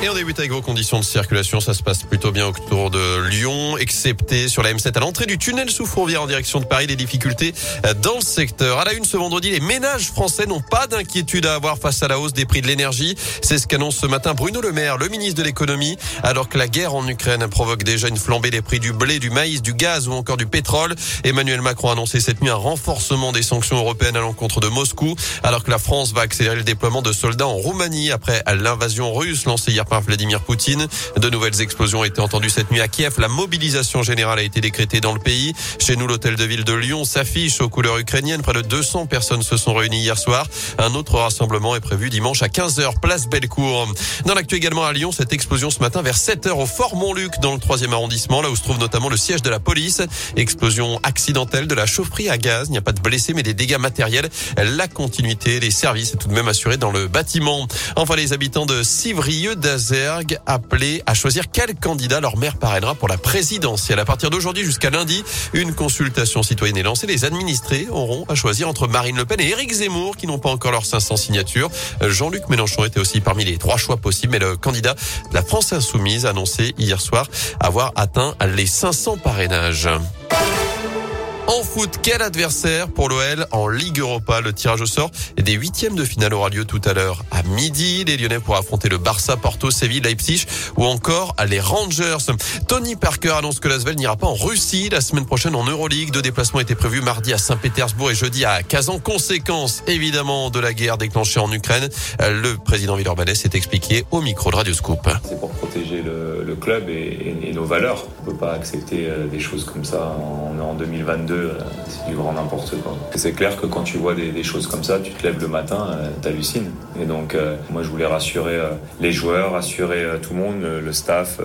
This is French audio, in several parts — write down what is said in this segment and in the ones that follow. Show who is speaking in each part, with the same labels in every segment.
Speaker 1: Et on débute avec vos conditions de circulation. Ça se passe plutôt bien autour de Lyon, excepté sur la M7 à l'entrée du tunnel sous Fourvière en direction de Paris. Les difficultés dans le secteur. À la une ce vendredi, les ménages français n'ont pas d'inquiétude à avoir face à la hausse des prix de l'énergie. C'est ce qu'annonce ce matin Bruno Le Maire, le ministre de l'économie, alors que la guerre en Ukraine provoque déjà une flambée des prix du blé, du maïs, du gaz ou encore du pétrole. Emmanuel Macron a annoncé cette nuit un renforcement des sanctions européennes à l'encontre de Moscou, alors que la France va accélérer le déploiement de soldats en Roumanie après l'invasion russe lancée hier par Vladimir Poutine. De nouvelles explosions ont été entendues cette nuit à Kiev. La mobilisation générale a été décrétée dans le pays. Chez nous, l'hôtel de ville de Lyon s'affiche aux couleurs ukrainiennes. Près de 200 personnes se sont réunies hier soir. Un autre rassemblement est prévu dimanche à 15h, place Bellecour. Dans l'actu également à Lyon, cette explosion ce matin vers 7h au Fort Montluc dans le troisième arrondissement, là où se trouve notamment le siège de la police. Explosion accidentelle de la chaufferie à gaz. Il n'y a pas de blessés, mais des dégâts matériels. La continuité des services est tout de même assurée dans le bâtiment. Enfin, les habitants de Civrieux d'Azergue appelés à choisir quel candidat leur maire parrainera pour la présidentielle. À partir d'aujourd'hui jusqu'à lundi, une consultation citoyenne est lancée. Les administrés auront à choisir entre Marine Le Pen et Éric Zemmour qui n'ont pas encore leurs 500 signatures. Jean-Luc Mélenchon était aussi parmi les trois choix possibles, mais le candidat de la France Insoumise a annoncé hier soir avoir atteint les 500 parrainages. En foot, quel adversaire pour l'OL en Ligue Europa? Le tirage au sort des huitièmes de finale aura lieu tout à l'heure à midi. Les Lyonnais pourront affronter le Barça, Porto, Séville, Leipzig ou encore les Rangers. Tony Parker annonce que l'Asvel n'ira pas en Russie la semaine prochaine en Euroleague. Deux déplacements étaient prévus mardi à Saint-Pétersbourg et jeudi à Kazan. Conséquence évidemment de la guerre déclenchée en Ukraine. Le président Villeurbanais s'est expliqué au micro de Radio Scoop.
Speaker 2: C'est pour protéger le, club et, nos valeurs. On peut pas accepter des choses comme ça. En 2022 c'est du grand n'importe quoi. C'est clair que quand tu vois des, choses comme ça, tu te lèves le matin, euh, t'hallucines. Et donc, euh, moi, je voulais rassurer euh, les joueurs, rassurer tout le monde, le, staff,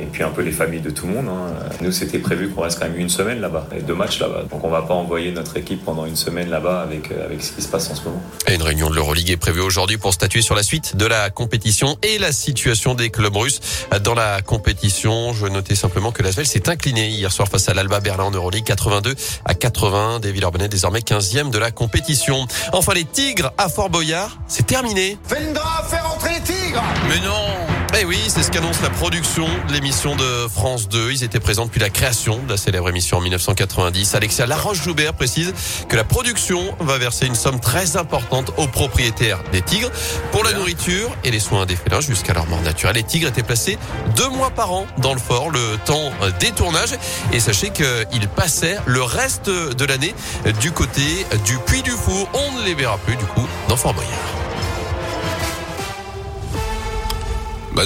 Speaker 2: et puis un peu les familles de tout le monde. Hein. Nous, c'était prévu qu'on reste quand même une semaine là-bas, et deux matchs là-bas. Donc, on va pas envoyer notre équipe pendant une semaine là-bas avec, avec ce qui se passe en ce moment.
Speaker 1: Et une réunion de l'Euroleague est prévue aujourd'hui pour statuer sur la suite de la compétition et la situation des clubs russes dans la compétition. Je notais simplement que l'Asvel s'est incliné hier soir face à l'Alba Berlin en Euroleague 82 à 80. Des Villeurbanais désormais 15e de la compétition. Enfin les Tigres à Fort Boyard, c'est terminé.
Speaker 3: Fendra fait rentrer les Tigres
Speaker 1: Mais non eh oui, c'est ce qu'annonce la production de l'émission de France 2. Ils étaient présents depuis la création de la célèbre émission en 1990. Alexia Laroche-Joubert précise que la production va verser une somme très importante aux propriétaires des tigres pour la nourriture et les soins des félins jusqu'à leur mort naturelle. Les tigres étaient placés deux mois par an dans le fort, le temps des tournages. Et sachez qu'ils passaient le reste de l'année du côté du Puy du Four. On ne les verra plus du coup dans Fort Boyard.